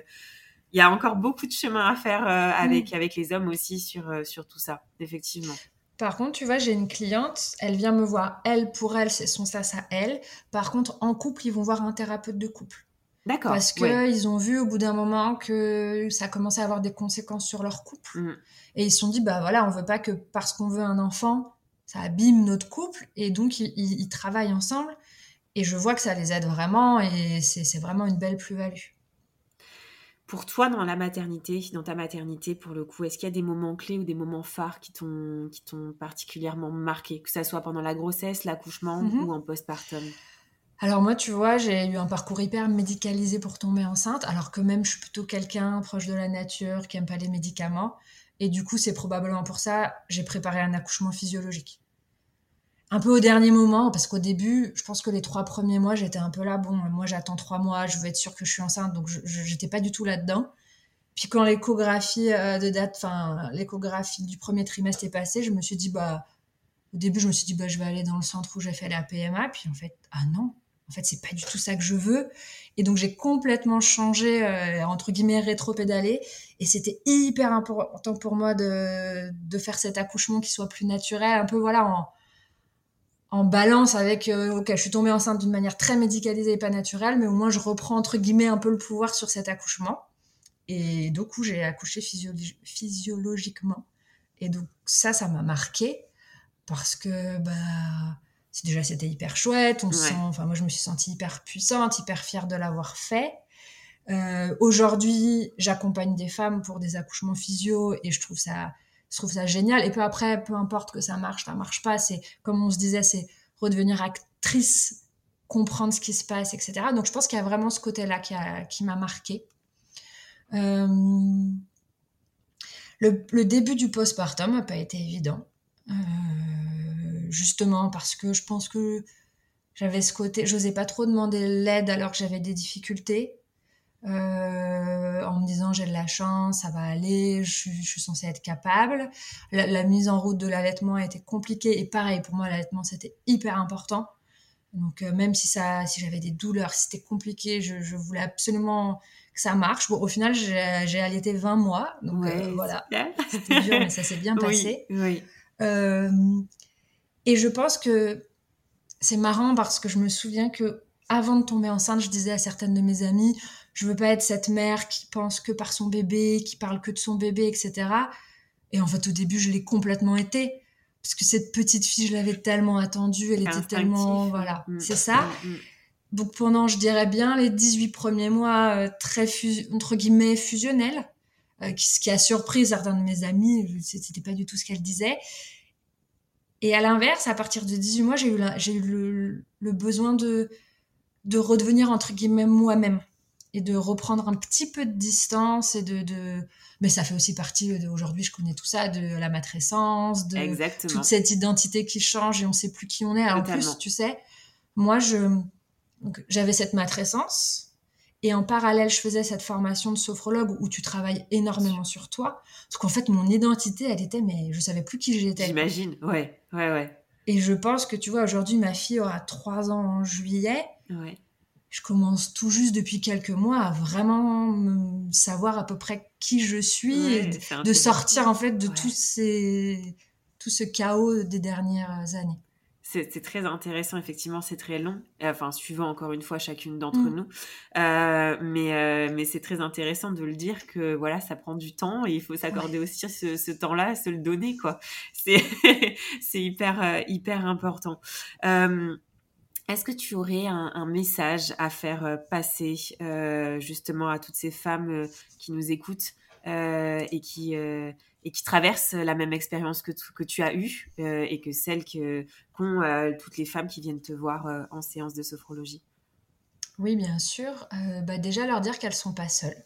il y a encore beaucoup de chemin à faire euh, avec, avec les hommes aussi sur, euh, sur tout ça, effectivement. Par contre, tu vois, j'ai une cliente, elle vient me voir, elle pour elle, c'est son sas à elle. Par contre, en couple, ils vont voir un thérapeute de couple. D'accord. Parce que ouais. ils ont vu au bout d'un moment que ça commençait à avoir des conséquences sur leur couple. Mm. Et ils se sont dit, bah voilà, on veut pas que parce qu'on veut un enfant, ça abîme notre couple. Et donc, ils, ils- ils travaillent ensemble. Et je vois que ça les aide vraiment. Et c'est vraiment une belle plus-value. Pour toi, dans la maternité, dans ta maternité, pour le coup, est-ce qu'il y a des moments clés ou des moments phares qui t'ont qui t'ont particulièrement marqué, que ça soit pendant la grossesse, l'accouchement Mhm. ou en postpartum? Alors moi, tu vois, j'ai eu un parcours hyper médicalisé pour tomber enceinte, alors que même je suis plutôt quelqu'un proche de la nature, qui aime pas les médicaments. Et du coup, c'est probablement pour ça j'ai préparé un accouchement physiologique. Un peu au dernier moment, parce qu'au début, je pense que les trois premiers mois, j'étais un peu là, bon, moi j'attends trois mois, je veux être sûre que je suis enceinte, donc j'étais pas du tout là-dedans. Puis quand l'échographie euh, de date, enfin l'échographie du premier trimestre est passée, je me suis dit bah au début je me suis dit bah je vais aller dans le centre où j'ai fait la PMA, puis en fait ah non, en fait c'est pas du tout ça que je veux. Et donc j'ai complètement changé euh, entre guillemets rétro-pédalé et c'était hyper important pour moi de de faire cet accouchement qui soit plus naturel, un peu voilà en en balance avec euh, ok je suis tombée enceinte d'une manière très médicalisée et pas naturelle mais au moins je reprends entre guillemets un peu le pouvoir sur cet accouchement. Et du coup j'ai accouché physiologi- physiologiquement. Et donc ça ça m'a marqué parce que bah c'est déjà c'était hyper chouette on se Ouais. sent enfin moi je me suis sentie hyper puissante hyper fière de l'avoir fait Euh, aujourd'hui j'accompagne des femmes pour des accouchements physio et je trouve ça je trouve ça génial et peu après peu importe que ça marche ça marche pas c'est comme on se disait c'est redevenir actrice comprendre ce qui se passe etc donc je pense qu'il y a vraiment ce côté là qui a- qui m'a marqué Euh, le, le début du postpartum n'a pas été évident. Euh, justement parce que je pense que j'avais ce côté, j'osais pas trop demander l'aide alors que j'avais des difficultés. Euh, en me disant j'ai de la chance, ça va aller, je, suis- je suis censée être capable. La, la mise en route de l'allaitement a été compliquée et pareil pour moi l'allaitement c'était hyper important. Donc euh, même si ça, si j'avais des douleurs, si c'était compliqué, je, je voulais absolument que ça marche. Bon au final j'ai allaité 20 mois, donc euh, voilà, c'était dur mais ça s'est bien <laughs> passé. Oui, oui. Euh, et je pense que c'est marrant parce que je me souviens que avant de tomber enceinte, je disais à certaines de mes amies, je veux pas être cette mère qui pense que par son bébé, qui parle que de son bébé, etc. Et en fait, au début, je l'ai complètement été. Parce que cette petite fille, je l'avais tellement attendue, elle était tellement... Voilà, Mm, c'est ça. mm, mm. Donc pendant, je dirais bien, les 18 premiers mois, euh, très, fus- entre guillemets, fusionnels, euh, ce qui a surpris certains de mes amis, c'était pas du tout ce qu'elles disaient. Et à l'inverse, à partir de 18 mois, j'ai eu, la- j'ai eu le, le besoin de, de redevenir, entre guillemets, moi-même. Et de reprendre un petit peu de distance et de... de... Mais ça fait aussi partie, de- aujourd'hui, je connais tout ça, de la matrescence, de Exactement. toute cette identité qui change et on sait plus qui on est. En plus, tu sais, moi, je donc, j'avais cette matrescence et en parallèle, je faisais cette formation de sophrologue où tu travailles énormément sur toi. Parce qu'en fait, mon identité, elle était, mais je savais plus qui j'étais. J'imagine, ouais, ouais, ouais. Et je pense que, tu vois, aujourd'hui, ma fille aura 3 ans en juillet. ouais. Je commence tout juste depuis quelques mois à vraiment me savoir à peu près qui je suis et Ouais, de- sortir en fait de Ouais. tous ces tout ce chaos des dernières années. C'est très intéressant, effectivement, c'est très long, enfin, suivant encore une fois chacune d'entre mm. nous. Euh, mais euh, mais c'est très intéressant de le dire que voilà, ça prend du temps et il faut s'accorder aussi ce, temps-là, se le donner, quoi. <laughs> C'est hyper, euh, hyper important. Est-ce que tu aurais un, message à faire passer justement à toutes ces femmes qui nous écoutent et qui et qui traversent la même expérience que, que tu as eue euh, et que celle que, qu'ont euh, toutes les femmes qui viennent te voir euh, en séance de sophrologie Oui, bien sûr. bah déjà leur dire qu'elles sont pas seules.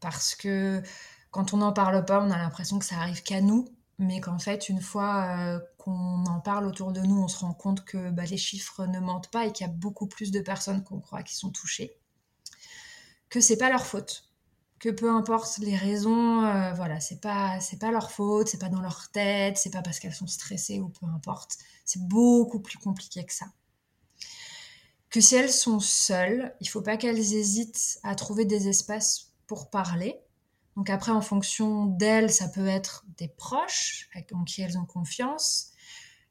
Parce que quand on n'en parle pas, on a l'impression que ça arrive qu'à nous, mais qu'en fait, une fois qu'on en parle autour de nous, on se rend compte que bah, les chiffres ne mentent pas et qu'il y a beaucoup plus de personnes qu'on croit qui sont touchées. Que c'est pas leur faute que peu importe les raisons, euh, voilà, c'est pas c'est pas leur faute, c'est pas dans leur tête, c'est pas parce qu'elles sont stressées ou peu importe. C'est beaucoup plus compliqué que ça. Que si elles sont seules, il faut pas qu'elles hésitent à trouver des espaces pour parler. Donc après, en fonction d'elles, ça peut être des proches en qui elles ont confiance,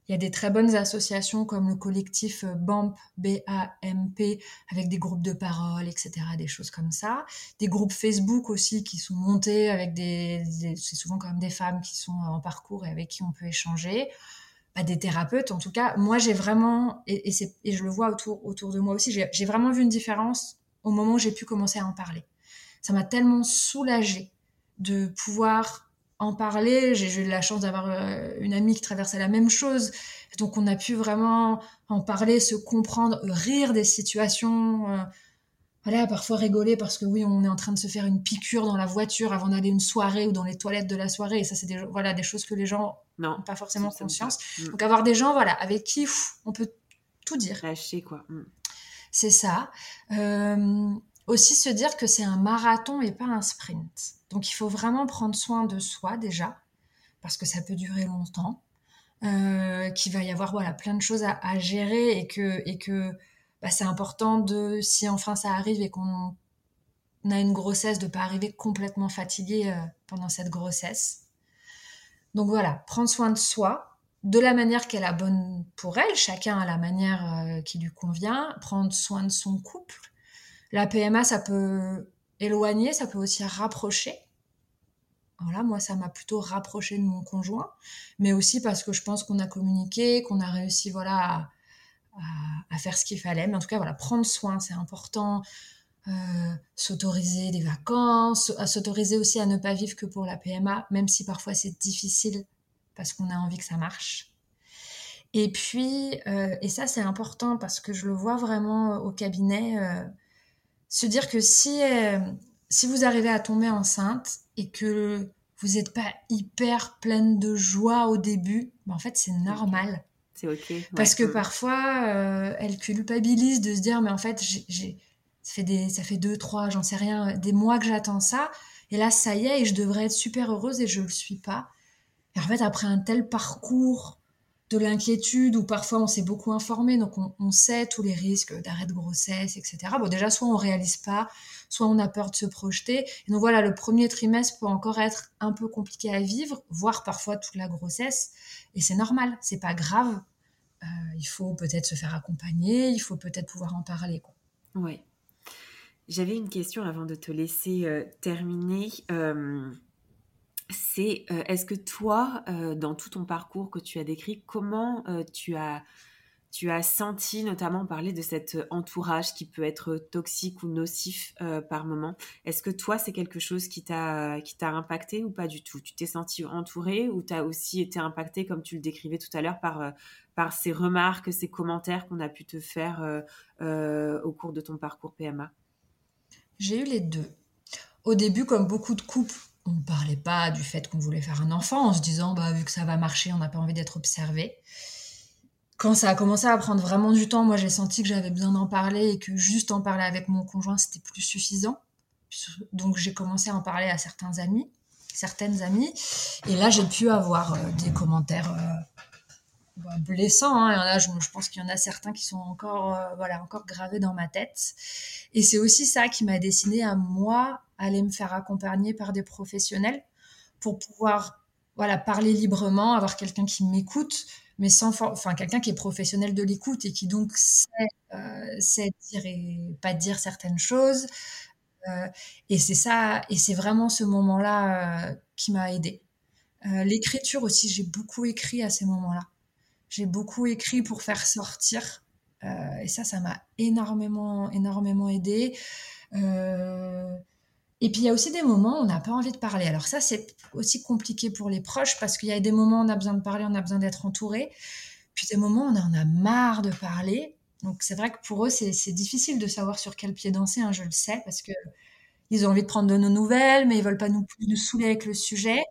il y a des très bonnes associations comme le collectif euh, BAMP, B-A-M-P, avec des groupes de parole, etc., des choses comme ça. Des groupes Facebook aussi qui sont montés avec des, c'est souvent quand même des femmes qui sont en parcours et avec qui on peut échanger. Bah, des thérapeutes, en tout cas. Moi, j'ai vraiment, et, je le vois autour, autour de moi aussi, j'ai vraiment vu une différence au moment où j'ai pu commencer à en parler. Ça m'a tellement soulagée de pouvoir en parler. J'ai eu la chance d'avoir euh, une amie qui traversait la même chose. Donc on a pu vraiment en parler, se comprendre, rire des situations. Euh, voilà, parfois rigoler parce que oui, on est en train de se faire une piqûre dans la voiture avant d'aller une soirée ou dans les toilettes de la soirée. Et ça, c'est des, voilà, des choses que les gens n'ont pas forcément conscience. Mm. Donc avoir des gens voilà, avec qui on peut tout dire. Lâcher, quoi. Mm. C'est ça. Euh, aussi se dire que c'est un marathon et pas un sprint. Donc il faut vraiment prendre soin de soi déjà, parce que ça peut durer longtemps, euh, qu'il va y avoir voilà, plein de choses à, gérer et que, et que bah, c'est important de, si enfin ça arrive et qu'on a une grossesse, de ne pas arriver complètement fatigué euh, pendant cette grossesse. Donc voilà, prendre soin de soi de la manière qu'elle a bonne pour elle, chacun a la manière euh, qui lui convient, prendre soin de son couple. La PMA, ça peut éloigner, ça peut aussi rapprocher. Voilà, moi, ça m'a plutôt rapproché de mon conjoint, mais aussi parce que je pense qu'on a communiqué, qu'on a réussi, voilà, à, faire ce qu'il fallait. Mais en tout cas, voilà, prendre soin, c'est important. Euh, s'autoriser des vacances, s'autoriser aussi à ne pas vivre que pour la PMA, même si parfois c'est difficile parce qu'on a envie que ça marche. Et puis, euh, et ça c'est important parce que je le vois vraiment au cabinet, euh, se dire que si, euh, si vous arrivez à tomber enceinte et que vous n'êtes pas hyper pleine de joie au début, ben en fait, c'est normal. C'est ok. Parce que mm. parfois, euh, elle culpabilise de se dire, mais en fait, j'ai, ça fait des, ça fait deux, trois, j'en sais rien, des mois que j'attends ça, et là, ça y est, et je devrais être super heureuse et je le suis pas. Et en fait, après un tel parcours de l'inquiétude ou parfois on s'est beaucoup informé, donc on, sait tous les risques d'arrêt de grossesse, etc. Bon, déjà, soit on réalise pas, soit on a peur de se projeter. Et donc voilà, le premier trimestre peut encore être un peu compliqué à vivre, voire parfois toute la grossesse. Et c'est normal, c'est pas grave. Euh, il faut peut-être se faire accompagner, il faut peut-être pouvoir en parler. Quoi. Ouais. J'avais une question avant de te laisser euh, terminer. Euh, c'est euh, est-ce que toi, euh, dans tout ton parcours que tu as décrit, comment euh, tu as tu as senti notamment parler de cet entourage qui peut être toxique ou nocif par moment? Est-ce que toi, c'est quelque chose qui t'a impacté ou pas du tout? Tu t'es senti entouré ou tu as aussi été impacté, comme tu le décrivais tout à l'heure, par, par ces remarques, ces commentaires qu'on a pu te faire au cours de ton parcours PMA J'ai eu les deux. Au début, comme beaucoup de couples, on ne parlait pas du fait qu'on voulait faire un enfant en se disant, bah, vu que ça va marcher, on n'a pas envie d'être observé. Quand ça a commencé à prendre vraiment du temps, moi j'ai senti que j'avais besoin d'en parler et que juste en parler avec mon conjoint, c'était plus suffisant. Donc j'ai commencé à en parler à certains amis, certaines amies. Et là, j'ai pu avoir euh, des commentaires euh, bah, blessants. Hein. A, je, pense qu'il y en a certains qui sont encore, euh, voilà, encore gravés dans ma tête. Et c'est aussi ça qui m'a dessiné à moi aller me faire accompagner par des professionnels pour pouvoir voilà parler librement, avoir quelqu'un qui m'écoute, mais sans, enfin, quelqu'un qui est professionnel de l'écoute et qui donc sait, euh, dire et pas dire certaines choses. Euh, et c'est ça, et c'est vraiment ce moment-là euh, qui m'a aidé. L'écriture aussi, j'ai beaucoup écrit à ces moments-là. J'ai beaucoup écrit pour faire sortir. et ça, ça m'a énormément, énormément aidé. Et puis il y a aussi des moments où on n'a pas envie de parler. Alors ça, c'est aussi compliqué pour les proches parce qu'il y a des moments où on a besoin de parler, on a besoin d'être entouré. Puis des moments où on en a marre de parler. Donc c'est vrai que pour eux, c'est difficile de savoir sur quel pied danser, hein, je le sais, parce que ils ont envie de prendre de nos nouvelles, mais ils veulent pas nous, nous saouler avec le sujet.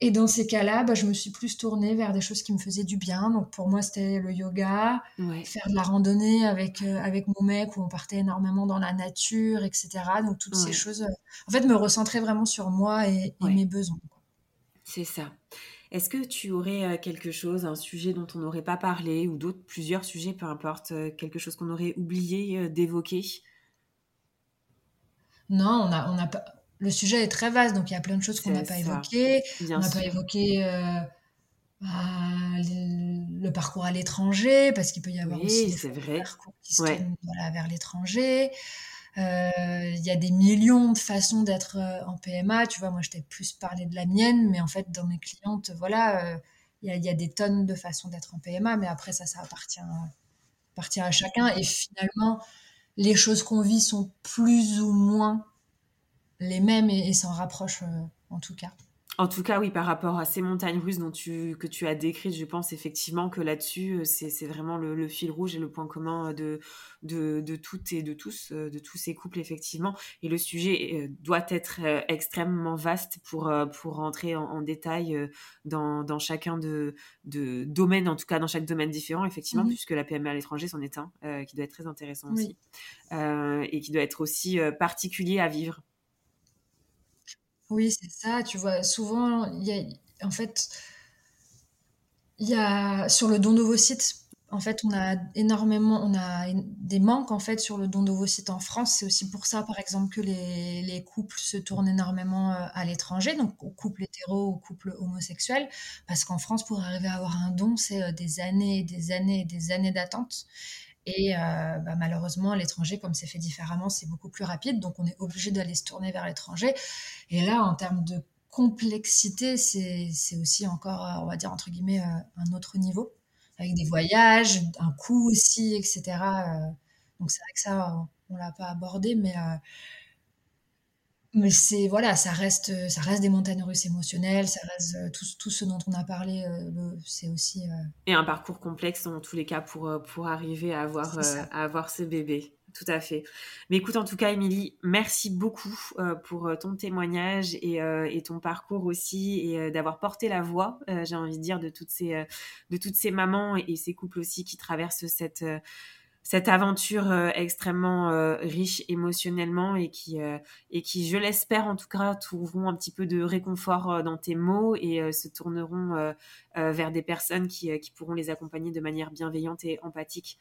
Et dans ces cas-là, bah, je me suis plus tournée vers des choses qui me faisaient du bien. Donc pour moi, c'était le yoga, faire de la randonnée avec, euh, avec mon mec où on partait énormément dans la nature, etc. Donc toutes ces choses, euh, en fait, me recentrer vraiment sur moi et, mes besoins. C'est ça. Est-ce que tu aurais euh, quelque chose, un sujet dont on n'aurait pas parlé ou d'autres, plusieurs sujets, peu importe, quelque chose qu'on aurait oublié d'évoquer? Non, on a, on a pas le sujet est très vaste, donc il y a plein de choses qu'on n'a pas évoquées. on n'a pas évoqué euh, bah, le, parcours à l'étranger, parce qu'il peut y avoir aussi des parcours qui se tournent vers l'étranger. Euh, il y a des millions de façons d'être euh, en PMA. Tu vois, moi, je t'ai plus parlé de la mienne, mais en fait, dans mes clientes, voilà, il y, a des tonnes de façons d'être en PMA, mais après, ça, ça appartient, appartient à chacun. Et finalement, les choses qu'on vit sont plus ou moins les mêmes et, s'en rapprochent euh, en tout cas. En tout cas, oui, par rapport à ces montagnes russes dont tu, que tu as décrites, je pense effectivement que là-dessus, euh, c'est vraiment le, fil rouge et le point commun de, de, de toutes et de tous, euh, de tous ces couples, effectivement. Et le sujet doit être extrêmement vaste pour, pour rentrer en, détail dans, dans, chacun de, de domaines, en tout cas dans chaque domaine différent, effectivement, mmh puisque la PME à l'étranger, c'en est un qui doit être très intéressant aussi. et qui doit être aussi particulier à vivre. Oui, c'est ça, tu vois, souvent, il y a, en fait, il y a, sur le don d'ovocytes, en fait, on a énormément, on a des manques, en fait, sur le don d'ovocytes en France. C'est aussi pour ça, par exemple, que les, les couples se tournent énormément euh, à l'étranger, donc aux couples hétéros, aux couples homosexuels, parce qu'en France, pour arriver à avoir un don, c'est euh, des années, des années, des années d'attente. Et euh, bah, malheureusement, à l'étranger, comme c'est fait différemment, c'est beaucoup plus rapide. Donc, on est obligé d'aller se tourner vers l'étranger. Et là, en termes de complexité, c'est aussi encore, euh, on va dire, entre guillemets, euh, un autre niveau. Avec des voyages, un coût aussi, etc. Donc, c'est vrai que ça, on ne l'a pas abordé, mais mais c'est voilà, ça reste, ça reste des montagnes russes émotionnelles, ça reste euh, tout, tout ce dont on a parlé, euh, c'est aussi. Euh, Et un parcours complexe dans tous les cas pour, pour arriver à avoir, à avoir ce bébé. Tout à fait. Mais écoute, en tout cas, Émilie, merci beaucoup pour ton témoignage et, et, ton parcours aussi et d'avoir porté la voix, j'ai envie de dire, de toutes ces, de toutes ces mamans et, et ces couples aussi qui traversent cette cette aventure euh, extrêmement euh, riche émotionnellement et qui, euh, et qui, je l'espère en tout cas, trouveront un petit peu de réconfort dans tes mots et se tourneront vers des personnes qui, qui, pourront les accompagner de manière bienveillante et empathique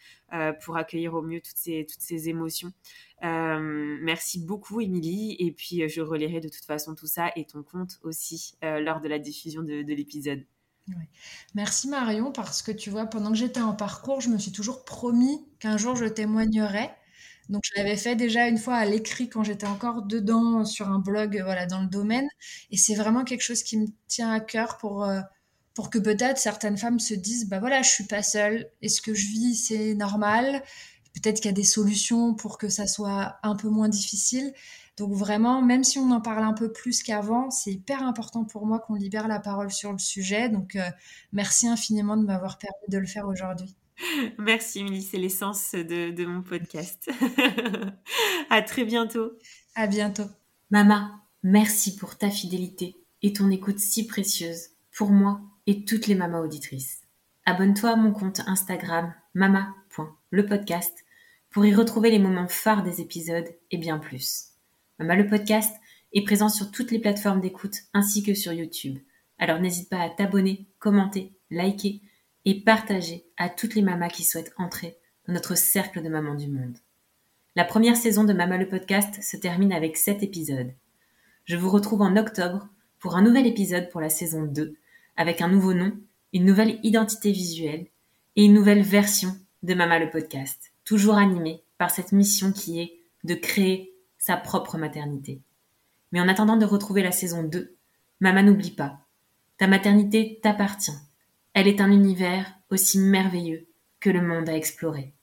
pour accueillir au mieux toutes ces, toutes ces émotions. merci beaucoup, Émilie. Et puis, je relayerai de toute façon tout ça et ton compte aussi lors de la diffusion de, de l'épisode. Merci Marion, parce que tu vois, pendant que j'étais en parcours, je me suis toujours promis qu'un jour je témoignerais. Donc je l'avais fait déjà une fois à l'écrit quand j'étais encore dedans sur un blog voilà dans le domaine et c'est vraiment quelque chose qui me tient à cœur pour euh, pour que peut-être certaines femmes se disent bah voilà, je suis pas seule et ce que je vis? C'est normal. Peut-être qu'il y a des solutions pour que ça soit un peu moins difficile. Donc vraiment, même si on en parle un peu plus qu'avant, c'est hyper important pour moi qu'on libère la parole sur le sujet. Donc euh, merci infiniment de m'avoir permis de le faire aujourd'hui. <laughs> Merci Émilie, c'est l'essence de, mon podcast. <laughs> à très bientôt. À bientôt. Mama, merci pour ta fidélité et ton écoute si précieuse pour moi et toutes les mamas auditrices. Abonne-toi à mon compte Instagram mama.lepodcast pour y retrouver les moments phares des épisodes et bien plus. Mama le podcast est présent sur toutes les plateformes d'écoute ainsi que sur YouTube. Alors n'hésite pas à t'abonner, commenter, liker et partager à toutes les mamas qui souhaitent entrer dans notre cercle de mamans du monde. La première saison de Mama le podcast se termine avec 7 épisodes. Je vous retrouve en octobre pour un nouvel épisode pour la saison 2 avec un nouveau nom une nouvelle identité visuelle et une nouvelle version de Mama le podcast, toujours animée par cette mission qui est de créer sa propre maternité. Mais en attendant de retrouver la saison 2, Mama n'oublie pas, ta maternité t'appartient. Elle est un univers aussi merveilleux que le monde à explorer.